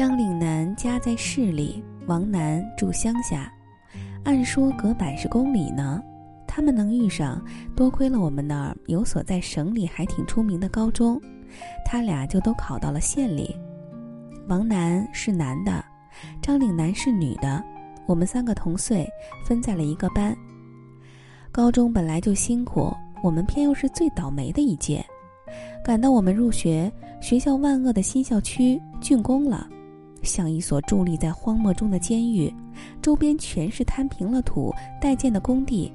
张岭南家在市里，王楠住乡下，按说隔百十公里呢。他们能遇上，多亏了我们那儿有所在省里还挺出名的高中，他俩就都考到了县里。王楠是男的，张岭南是女的，我们三个同岁，分在了一个班。高中本来就辛苦，我们偏又是最倒霉的一届。赶到我们入学，学校万恶的新校区竣工了，像一所伫立在荒漠中的监狱，周边全是摊平了土待建的工地。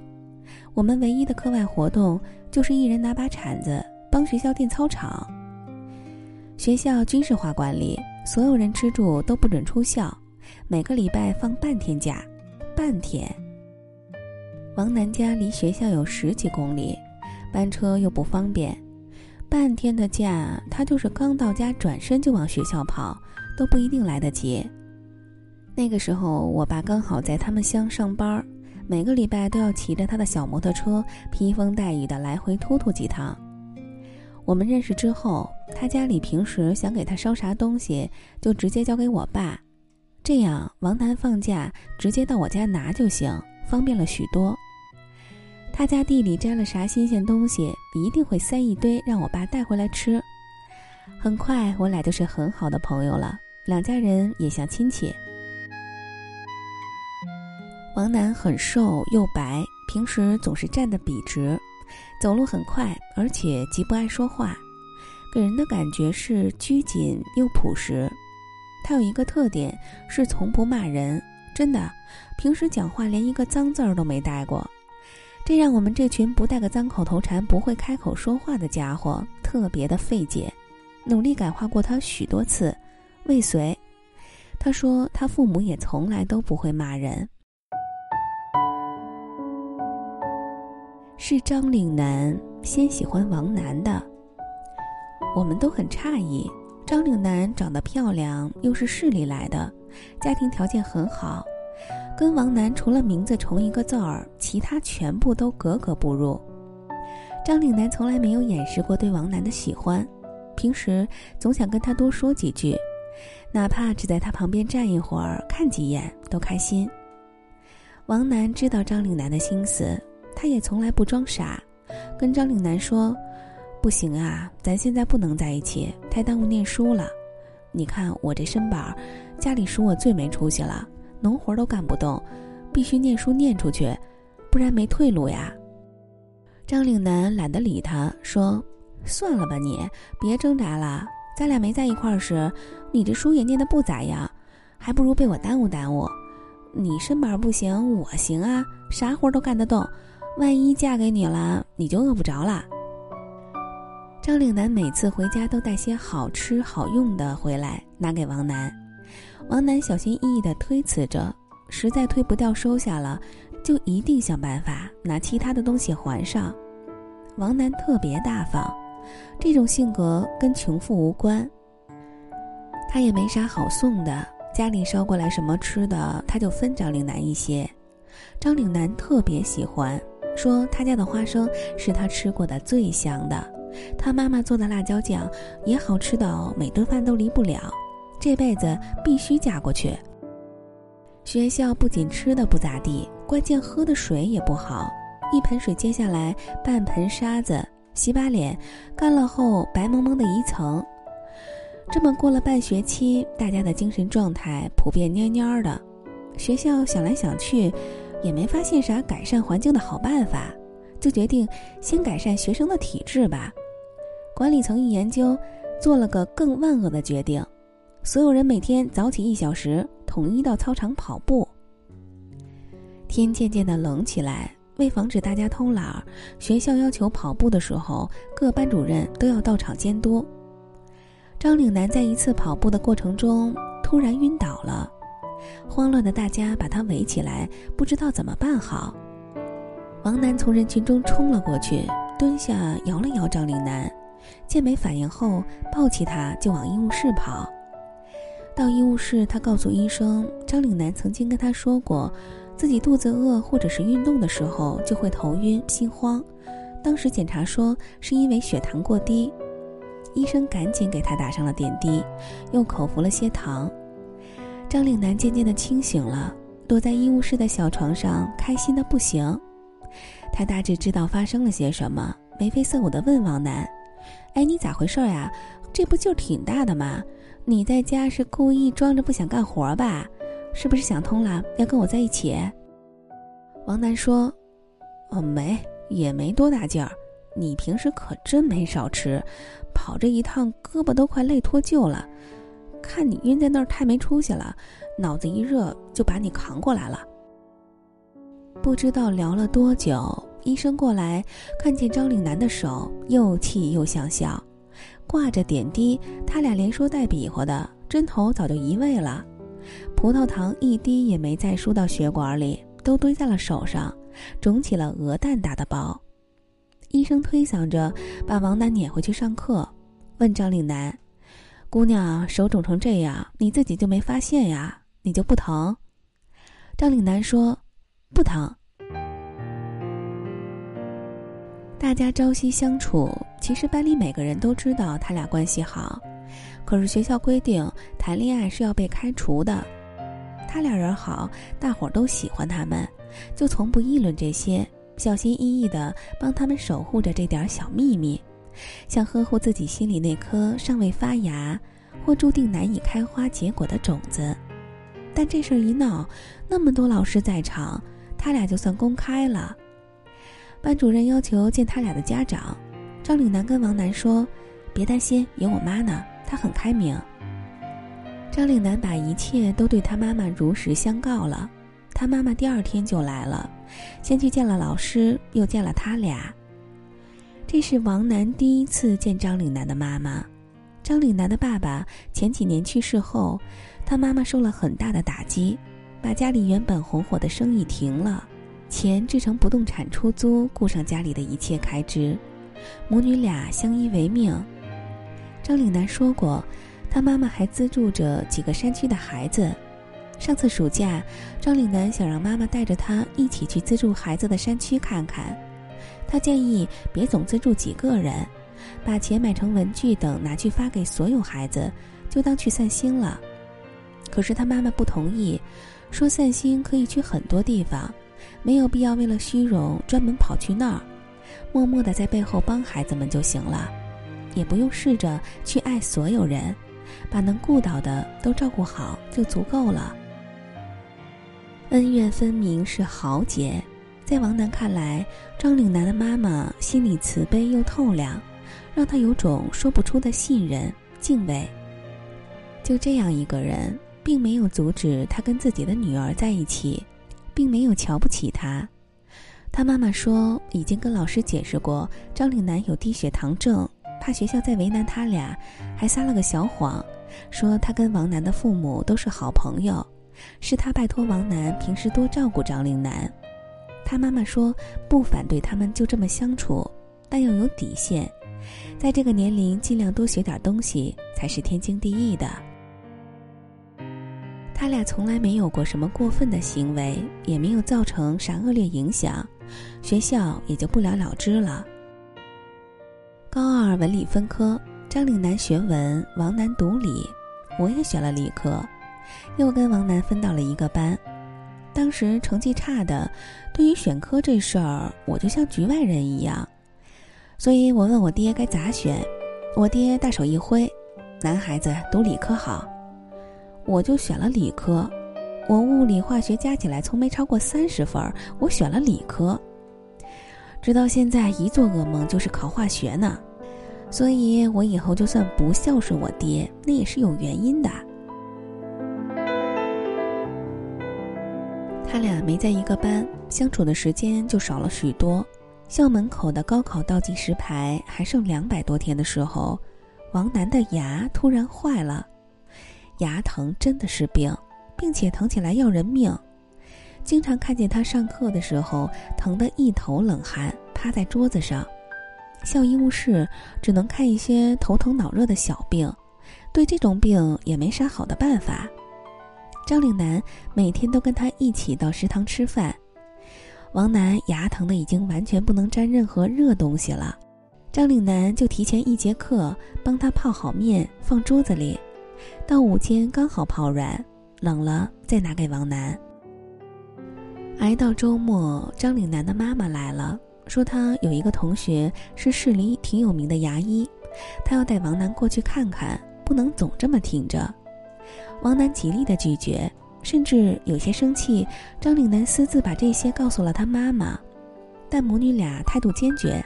我们唯一的课外活动就是一人拿把铲子帮学校垫操场。学校军事化管理，所有人吃住都不准出校，每个礼拜放半天假，半天。王楠家离学校有十几公里，班车又不方便，半天的假他就是刚到家转身就往学校跑，都不一定来得及。那个时候我爸刚好在他们乡上班。每个礼拜都要骑着他的小摩托车，披风带雨的来回突突几趟。我们认识之后，他家里平时想给他捎啥东西，就直接交给我爸，这样王楠放假直接到我家拿就行，方便了许多。他家地里摘了啥新鲜东西，一定会塞一堆让我爸带回来吃。很快，我俩就是很好的朋友了，两家人也像亲戚。王楠很瘦又白，平时总是站得笔直，走路很快，而且极不爱说话，给人的感觉是拘谨又朴实。他有一个特点是从不骂人，真的，平时讲话连一个脏字儿都没带过，这让我们这群不带个脏口头禅不会开口说话的家伙特别的费解。努力感化过他许多次，未遂。他说他父母也从来都不会骂人。是张岭南先喜欢王楠的，我们都很诧异。张岭南长得漂亮，又是市里来的，家庭条件很好，跟王楠除了名字重一个字儿，其他全部都格格不入。张岭南从来没有掩饰过对王楠的喜欢，平时总想跟他多说几句，哪怕只在他旁边站一会儿、看几眼都开心。王楠知道张岭南的心思。他也从来不装傻，跟张岭南说：“不行啊，咱现在不能在一起，太耽误念书了。你看我这身板，家里数我最没出息了，农活都干不动，必须念书念出去，不然没退路呀。”张岭南懒得理他，说：“算了吧，你别挣扎了。咱俩没在一块儿时，你这书也念得不咋样，还不如被我耽误耽误。你身板不行，我行啊，啥活都干得动。”万一嫁给你了，你就饿不着了。张岭南每次回家都带些好吃好用的回来，拿给王楠。王楠小心翼翼地推辞着，实在推不掉收下了，就一定想办法拿其他的东西还上。王楠特别大方，这种性格跟穷富无关。他也没啥好送的，家里捎过来什么吃的，他就分张岭南一些。张岭南特别喜欢。说他家的花生是他吃过的最香的，他妈妈做的辣椒酱也好吃到每顿饭都离不了，这辈子必须嫁过去。学校不仅吃的不咋地，关键喝的水也不好，一盆水接下来半盆沙子，洗把脸，干了后白蒙蒙的一层。这么过了半学期，大家的精神状态普遍蔫蔫的，学校想来想去。也没发现啥改善环境的好办法，就决定先改善学生的体质吧。管理层一研究，做了个更万恶的决定：所有人每天早起一小时，统一到操场跑步。天渐渐的冷起来，为防止大家偷懒，学校要求跑步的时候，各班主任都要到场监督。张岭南在一次跑步的过程中突然晕倒了。慌乱的大家把他围起来，不知道怎么办好。王楠从人群中冲了过去，蹲下摇了摇张岭南，见没反应后，抱起他就往医务室跑。到医务室，他告诉医生，张岭南曾经跟他说过，自己肚子饿或者是运动的时候就会头晕心慌，当时检查说是因为血糖过低。医生赶紧给他打上了点滴，又口服了些糖。张岭南渐渐的清醒了，躲在医务室的小床上，开心的不行。他大致知道发生了些什么，眉飞色舞的问王楠：“哎，你咋回事呀？这不劲儿挺大的吗？你在家是故意装着不想干活吧？是不是想通了要跟我在一起？”王楠说：“哦，没，也没多大劲儿。你平时可真没少吃，跑这一趟胳膊都快累脱臼了。看你晕在那儿太没出息了，脑子一热就把你扛过来了。”不知道聊了多久，医生过来看见张岭南的手，又气又想笑，挂着点滴，他俩连说带比划的，针头早就移位了，葡萄糖一滴也没再输到血管里，都堆在了手上，肿起了鹅蛋大的包。医生推搡着把王楠撵回去上课，问张岭南：“姑娘，手肿成这样，你自己就没发现呀？你就不疼？”张岭南说。不疼。大家朝夕相处，其实班里每个人都知道他俩关系好，可是学校规定谈恋爱是要被开除的。他俩人好，大伙儿都喜欢他们，就从不议论这些，小心翼翼的帮他们守护着这点小秘密，像呵护自己心里那颗尚未发芽或注定难以开花结果的种子。但这事儿一闹，那么多老师在场。他俩就算公开了。班主任要求见他俩的家长，张岭南跟王楠说：“别担心，有我妈呢，她很开明。”张岭南把一切都对他妈妈如实相告了。他妈妈第二天就来了，先去见了老师，又见了他俩。这是王楠第一次见张岭南的妈妈。张岭南的爸爸前几年去世后，他妈妈受了很大的打击。把家里原本红火的生意停了，钱制成不动产出租，顾上家里的一切开支，母女俩相依为命。张岭南说过，他妈妈还资助着几个山区的孩子。上次暑假，张岭南想让妈妈带着他一起去资助孩子的山区看看，他建议别总资助几个人，把钱买成文具等拿去发给所有孩子，就当去散心了。可是他妈妈不同意。说散心可以去很多地方，没有必要为了虚荣专门跑去那儿，默默的在背后帮孩子们就行了，也不用试着去爱所有人，把能顾到的都照顾好就足够了。恩怨分明是豪杰，在王楠看来，张岭南的妈妈心里慈悲又透亮，让他有种说不出的信任、敬畏。就这样一个人。并没有阻止他跟自己的女儿在一起，并没有瞧不起他。他妈妈说，已经跟老师解释过，张岭南有低血糖症，怕学校再为难他俩，还撒了个小谎，说他跟王楠的父母都是好朋友，是他拜托王楠平时多照顾张岭南。他妈妈说，不反对他们就这么相处，但要有底线，在这个年龄尽量多学点东西才是天经地义的。他俩从来没有过什么过分的行为，也没有造成啥恶劣影响，学校也就不了了之了。高二文理分科，张岭南学文，王楠读理，我也选了理科，又跟王楠分到了一个班。当时成绩差的，对于选科这事儿，我就像局外人一样，所以我问我爹该咋选，我爹大手一挥，男孩子读理科好。我就选了理科，我物理化学加起来从没超过三十分我选了理科。直到现在，一做噩梦就是考化学呢，所以我以后就算不孝顺我爹，那也是有原因的。他俩没在一个班，相处的时间就少了许多。校门口的高考倒计时牌还剩两百多天的时候，王楠的牙突然坏了。牙疼真的是病，并且疼起来要人命。经常看见他上课的时候疼得一头冷汗，趴在桌子上。校医务室只能看一些头疼脑热的小病，对这种病也没啥好的办法。张岭南每天都跟他一起到食堂吃饭。王楠牙疼的已经完全不能沾任何热东西了，张岭南就提前一节课帮他泡好面放桌子里。到午间刚好泡软，冷了再拿给王楠。挨到周末，张岭南的妈妈来了，说他有一个同学是市里挺有名的牙医，他要带王楠过去看看，不能总这么挺着。王楠极力的拒绝，甚至有些生气。张岭南私自把这些告诉了他妈妈，但母女俩态度坚决，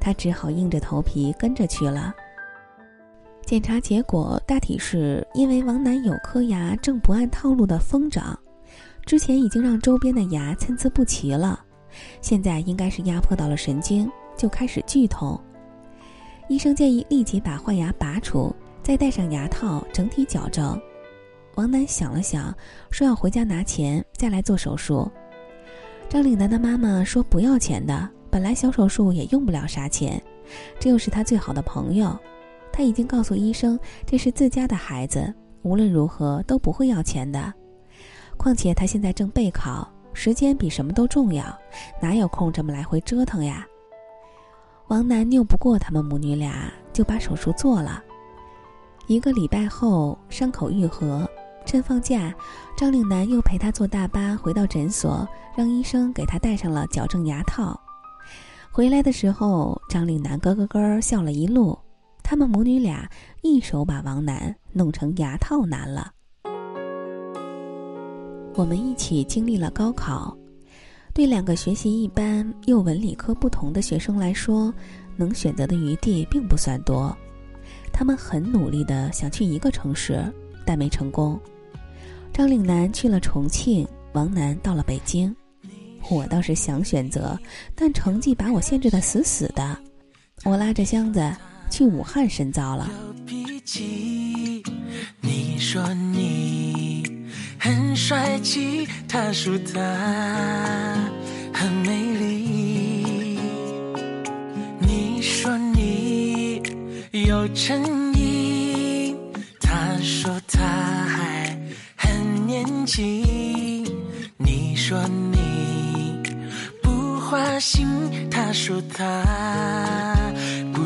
他只好硬着头皮跟着去了。检查结果大体是因为王楠有颗牙正不按套路的疯长，之前已经让周边的牙参差不齐了，现在应该是压迫到了神经，就开始剧痛。医生建议立即把坏牙拔除，再戴上牙套，整体矫正。王楠想了想，说要回家拿钱再来做手术。张岭南的妈妈说不要钱的，本来小手术也用不了啥钱，这又是他最好的朋友，他已经告诉医生这是自家的孩子，无论如何都不会要钱的。况且他现在正备考，时间比什么都重要，哪有空这么来回折腾呀？王楠拗不过他们母女俩，就把手术做了。一个礼拜后，伤口愈合。趁放假，张岭南又陪他坐大巴回到诊所，让医生给他戴上了矫正牙套。回来的时候，张岭南咯咯咯笑了一路。他们母女俩一手把王楠弄成牙套男了。我们一起经历了高考，对两个学习一般又文理科不同的学生来说，能选择的余地并不算多。他们很努力的想去一个城市，但没成功。张岭南去了重庆，王楠到了北京。我倒是想选择，但成绩把我限制的死死的。我拉着箱子去武汉深造了。你说你很帅气，他说他很美丽。你说你有诚意，他说他还很年轻。你说你不花心，他说他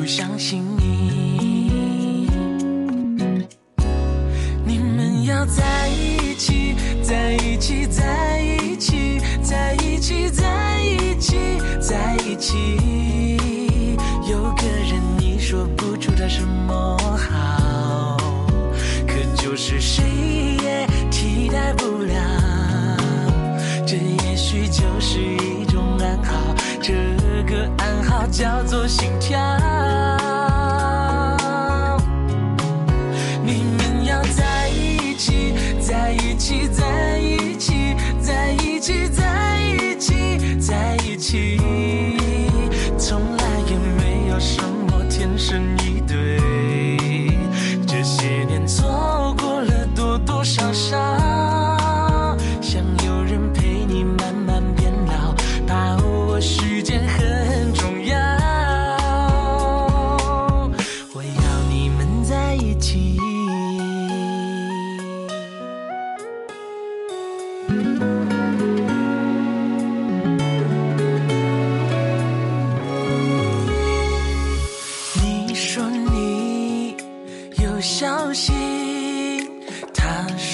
不相信你。你们要在一起，在一起，在一起，在一起，在一起，在一起。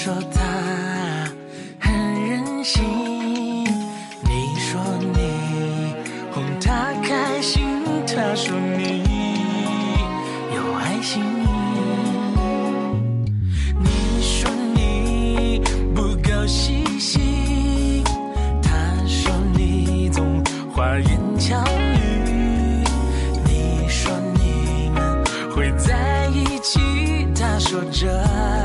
说他很任性，你说你哄他开心，他说你有爱心，你说你不够细心，他说你总花言巧语，你说你们会在一起，他说着。